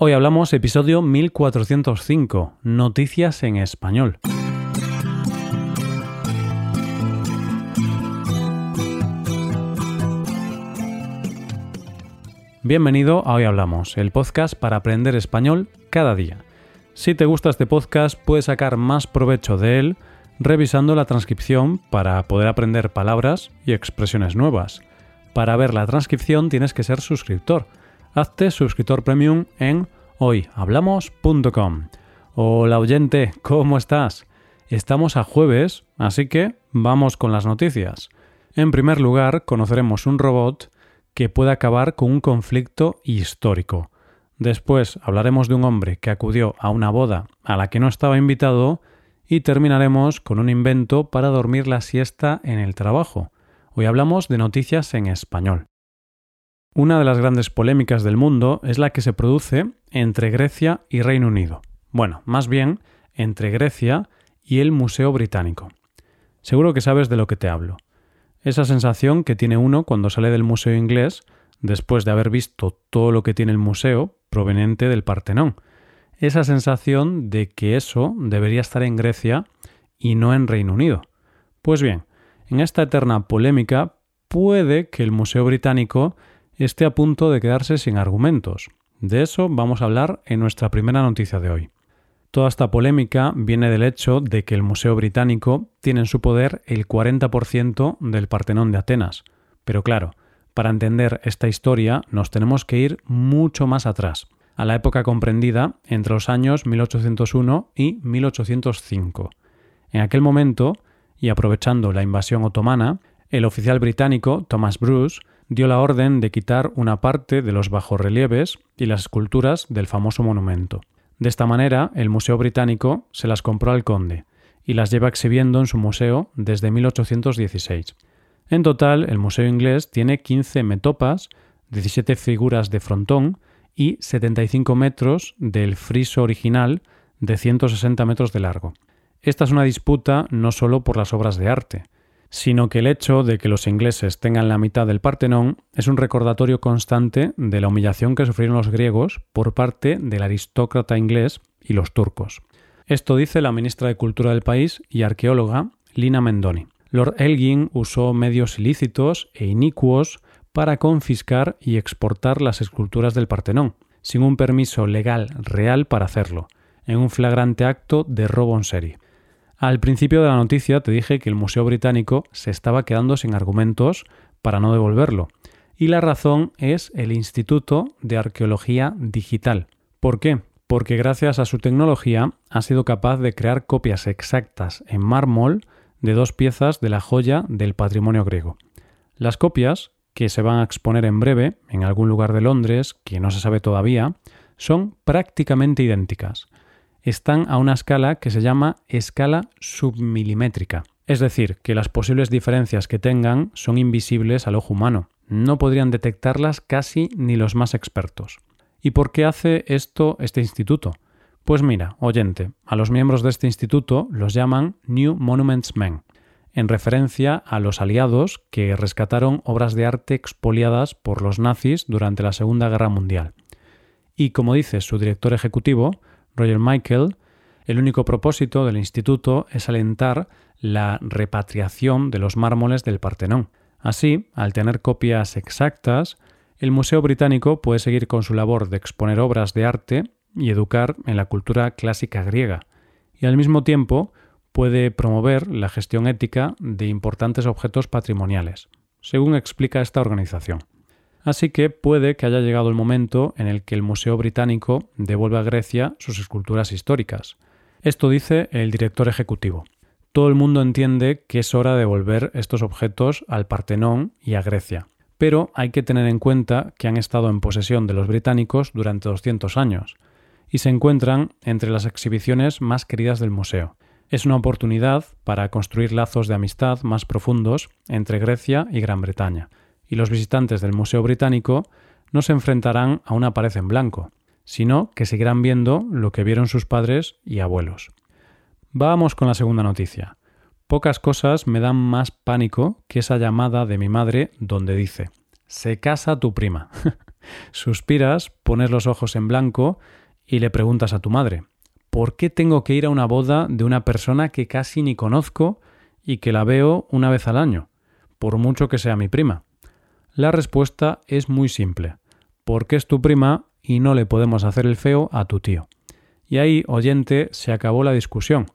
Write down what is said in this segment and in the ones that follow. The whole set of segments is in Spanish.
Hoy hablamos episodio 1405, Noticias en Español. Bienvenido a Hoy Hablamos, el podcast para aprender español cada día. Si te gusta este podcast, puedes sacar más provecho de él revisando la transcripción para poder aprender palabras y expresiones nuevas. Para ver la transcripción tienes que ser suscriptor. Hazte suscriptor premium en hoyhablamos.com. Hola oyente, ¿cómo estás? Estamos a jueves, así que vamos con las noticias. En primer lugar, conoceremos un robot que puede acabar con un conflicto histórico. Después hablaremos de un hombre que acudió a una boda a la que no estaba invitado y terminaremos con un invento para dormir la siesta en el trabajo. Hoy hablamos de noticias en español. Una de las grandes polémicas del mundo es la que se produce entre Grecia y Reino Unido. Bueno, más bien entre Grecia y el Museo Británico. Seguro que sabes de lo que te hablo esa sensación que tiene uno cuando sale del museo inglés después de haber visto todo lo que tiene el museo proveniente del Partenón. Esa sensación de que eso debería estar en Grecia y no en Reino Unido. Pues bien, en esta eterna polémica puede que el Museo Británico esté a punto de quedarse sin argumentos. De eso vamos a hablar en nuestra primera noticia de hoy. Toda esta polémica viene del hecho de que el Museo Británico tiene en su poder el 40% del Partenón de Atenas. Pero claro, para entender esta historia nos tenemos que ir mucho más atrás, a la época comprendida entre los años 1801 y 1805. En aquel momento, y aprovechando la invasión otomana, el oficial británico Thomas Bruce dio la orden de quitar una parte de los bajorrelieves y las esculturas del famoso monumento. De esta manera, el Museo Británico se las compró al conde y las lleva exhibiendo en su museo desde 1816. En total, el Museo Inglés tiene 15 metopas, 17 figuras de frontón y 75 metros del friso original de 160 metros de largo. Esta es una disputa no solo por las obras de arte, sino que el hecho de que los ingleses tengan la mitad del Partenón es un recordatorio constante de la humillación que sufrieron los griegos por parte del aristócrata inglés y los turcos. Esto dice la ministra de Cultura del país y arqueóloga Lina Mendoni. Lord Elgin usó medios ilícitos e inicuos para confiscar y exportar las esculturas del Partenón, sin un permiso legal real para hacerlo, en un flagrante acto de robo en serie. Al principio de la noticia te dije que el Museo Británico se estaba quedando sin argumentos para no devolverlo. Y la razón es el Instituto de Arqueología Digital. ¿Por qué? Porque gracias a su tecnología ha sido capaz de crear copias exactas en mármol de dos piezas de la joya del patrimonio griego. Las copias, que se van a exponer en breve en algún lugar de Londres, que no se sabe todavía, son prácticamente idénticas están a una escala que se llama escala submilimétrica. Es decir, que las posibles diferencias que tengan son invisibles al ojo humano. No podrían detectarlas casi ni los más expertos. ¿Y por qué hace esto este instituto? Pues mira, oyente, a los miembros de este instituto los llaman New Monuments Men, en referencia a los aliados que rescataron obras de arte expoliadas por los nazis durante la Segunda Guerra Mundial. Y como dice su director ejecutivo, Roger Michael, el único propósito del instituto es alentar la repatriación de los mármoles del Partenón. Así, al tener copias exactas, el Museo Británico puede seguir con su labor de exponer obras de arte y educar en la cultura clásica griega, y al mismo tiempo puede promover la gestión ética de importantes objetos patrimoniales, según explica esta organización. Así que puede que haya llegado el momento en el que el Museo Británico devuelva a Grecia sus esculturas históricas. Esto dice el director ejecutivo. Todo el mundo entiende que es hora de devolver estos objetos al Partenón y a Grecia. Pero hay que tener en cuenta que han estado en posesión de los británicos durante 200 años y se encuentran entre las exhibiciones más queridas del museo. Es una oportunidad para construir lazos de amistad más profundos entre Grecia y Gran Bretaña y los visitantes del Museo Británico no se enfrentarán a una pared en blanco, sino que seguirán viendo lo que vieron sus padres y abuelos. Vamos con la segunda noticia. Pocas cosas me dan más pánico que esa llamada de mi madre donde dice Se casa tu prima. Suspiras, pones los ojos en blanco y le preguntas a tu madre, ¿por qué tengo que ir a una boda de una persona que casi ni conozco y que la veo una vez al año, por mucho que sea mi prima? La respuesta es muy simple, porque es tu prima y no le podemos hacer el feo a tu tío. Y ahí, oyente, se acabó la discusión.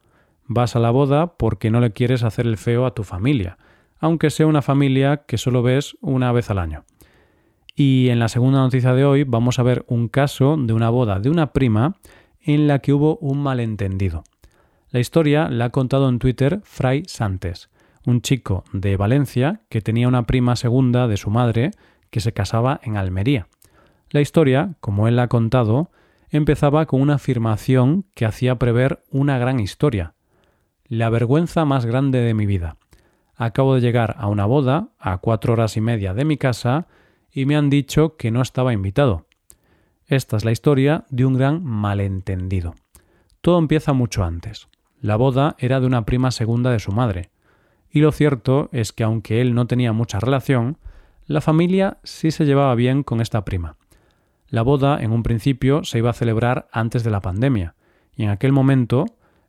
Vas a la boda porque no le quieres hacer el feo a tu familia, aunque sea una familia que solo ves una vez al año. Y en la segunda noticia de hoy vamos a ver un caso de una boda de una prima en la que hubo un malentendido. La historia la ha contado en Twitter Fray Santes, un chico de Valencia que tenía una prima segunda de su madre que se casaba en Almería. La historia, como él ha contado, empezaba con una afirmación que hacía prever una gran historia. La vergüenza más grande de mi vida. Acabo de llegar a una boda a cuatro horas y media de mi casa y me han dicho que no estaba invitado. Esta es la historia de un gran malentendido. Todo empieza mucho antes. La boda era de una prima segunda de su madre. Y lo cierto es que aunque él no tenía mucha relación, la familia sí se llevaba bien con esta prima. La boda, en un principio, se iba a celebrar antes de la pandemia, y en aquel momento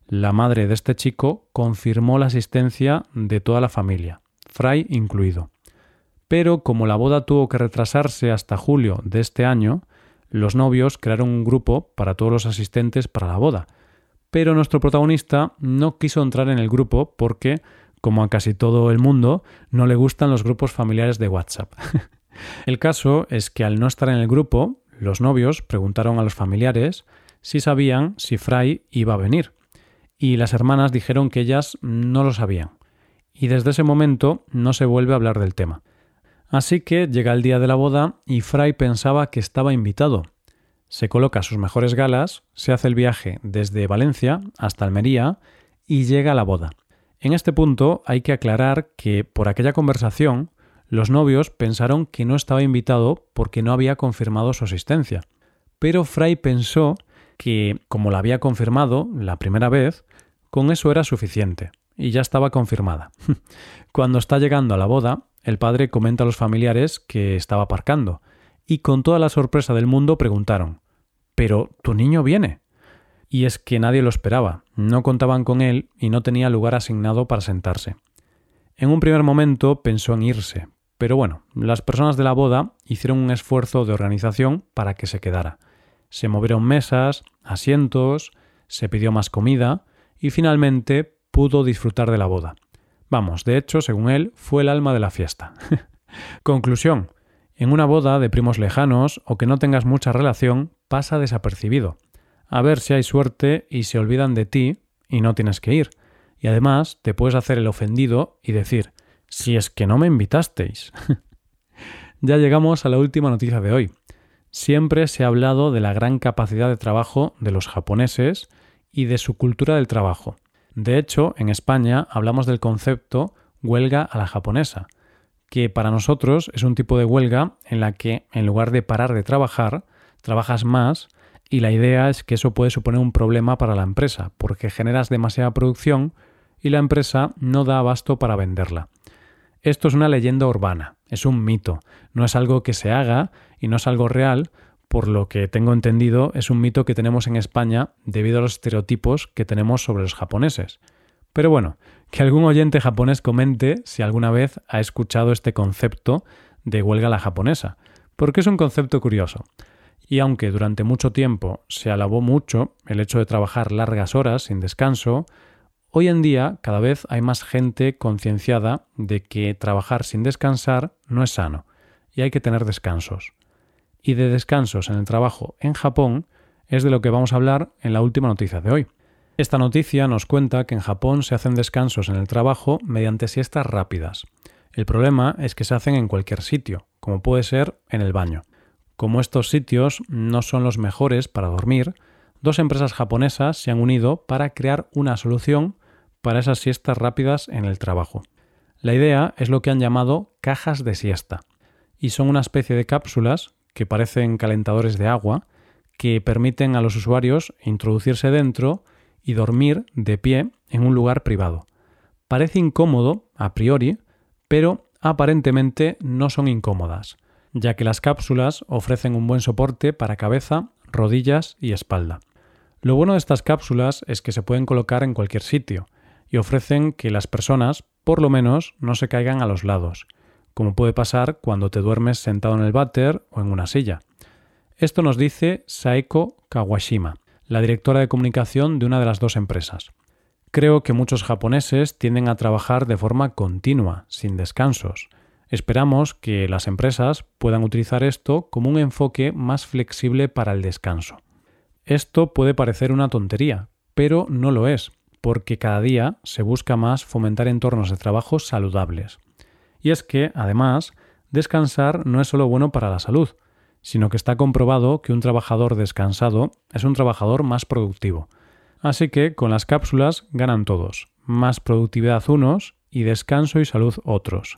la madre de este chico confirmó la asistencia de toda la familia, Fray incluido. Pero como la boda tuvo que retrasarse hasta julio de este año, los novios crearon un grupo para todos los asistentes para la boda. Pero nuestro protagonista no quiso entrar en el grupo porque, como a casi todo el mundo, no le gustan los grupos familiares de WhatsApp. el caso es que al no estar en el grupo, los novios preguntaron a los familiares si sabían si Fray iba a venir, y las hermanas dijeron que ellas no lo sabían, y desde ese momento no se vuelve a hablar del tema. Así que llega el día de la boda y Fray pensaba que estaba invitado. Se coloca sus mejores galas, se hace el viaje desde Valencia hasta Almería y llega a la boda. En este punto hay que aclarar que por aquella conversación los novios pensaron que no estaba invitado porque no había confirmado su asistencia. Pero Fray pensó que, como la había confirmado la primera vez, con eso era suficiente, y ya estaba confirmada. Cuando está llegando a la boda, el padre comenta a los familiares que estaba aparcando, y con toda la sorpresa del mundo preguntaron ¿Pero tu niño viene? Y es que nadie lo esperaba, no contaban con él y no tenía lugar asignado para sentarse. En un primer momento pensó en irse, pero bueno, las personas de la boda hicieron un esfuerzo de organización para que se quedara. Se movieron mesas, asientos, se pidió más comida y finalmente pudo disfrutar de la boda. Vamos, de hecho, según él, fue el alma de la fiesta. Conclusión. En una boda de primos lejanos o que no tengas mucha relación, pasa desapercibido. A ver si hay suerte y se olvidan de ti y no tienes que ir. Y además te puedes hacer el ofendido y decir si es que no me invitasteis. ya llegamos a la última noticia de hoy. Siempre se ha hablado de la gran capacidad de trabajo de los japoneses y de su cultura del trabajo. De hecho, en España hablamos del concepto huelga a la japonesa, que para nosotros es un tipo de huelga en la que, en lugar de parar de trabajar, trabajas más y la idea es que eso puede suponer un problema para la empresa, porque generas demasiada producción y la empresa no da abasto para venderla. Esto es una leyenda urbana, es un mito, no es algo que se haga y no es algo real, por lo que tengo entendido es un mito que tenemos en España debido a los estereotipos que tenemos sobre los japoneses. Pero bueno, que algún oyente japonés comente si alguna vez ha escuchado este concepto de huelga la japonesa, porque es un concepto curioso. Y aunque durante mucho tiempo se alabó mucho el hecho de trabajar largas horas sin descanso, Hoy en día cada vez hay más gente concienciada de que trabajar sin descansar no es sano y hay que tener descansos. Y de descansos en el trabajo en Japón es de lo que vamos a hablar en la última noticia de hoy. Esta noticia nos cuenta que en Japón se hacen descansos en el trabajo mediante siestas rápidas. El problema es que se hacen en cualquier sitio, como puede ser en el baño. Como estos sitios no son los mejores para dormir, dos empresas japonesas se han unido para crear una solución para esas siestas rápidas en el trabajo. La idea es lo que han llamado cajas de siesta, y son una especie de cápsulas que parecen calentadores de agua que permiten a los usuarios introducirse dentro y dormir de pie en un lugar privado. Parece incómodo a priori, pero aparentemente no son incómodas. Ya que las cápsulas ofrecen un buen soporte para cabeza, rodillas y espalda. Lo bueno de estas cápsulas es que se pueden colocar en cualquier sitio y ofrecen que las personas, por lo menos, no se caigan a los lados, como puede pasar cuando te duermes sentado en el váter o en una silla. Esto nos dice Saeko Kawashima, la directora de comunicación de una de las dos empresas. Creo que muchos japoneses tienden a trabajar de forma continua, sin descansos. Esperamos que las empresas puedan utilizar esto como un enfoque más flexible para el descanso. Esto puede parecer una tontería, pero no lo es, porque cada día se busca más fomentar entornos de trabajo saludables. Y es que, además, descansar no es solo bueno para la salud, sino que está comprobado que un trabajador descansado es un trabajador más productivo. Así que con las cápsulas ganan todos, más productividad unos y descanso y salud otros.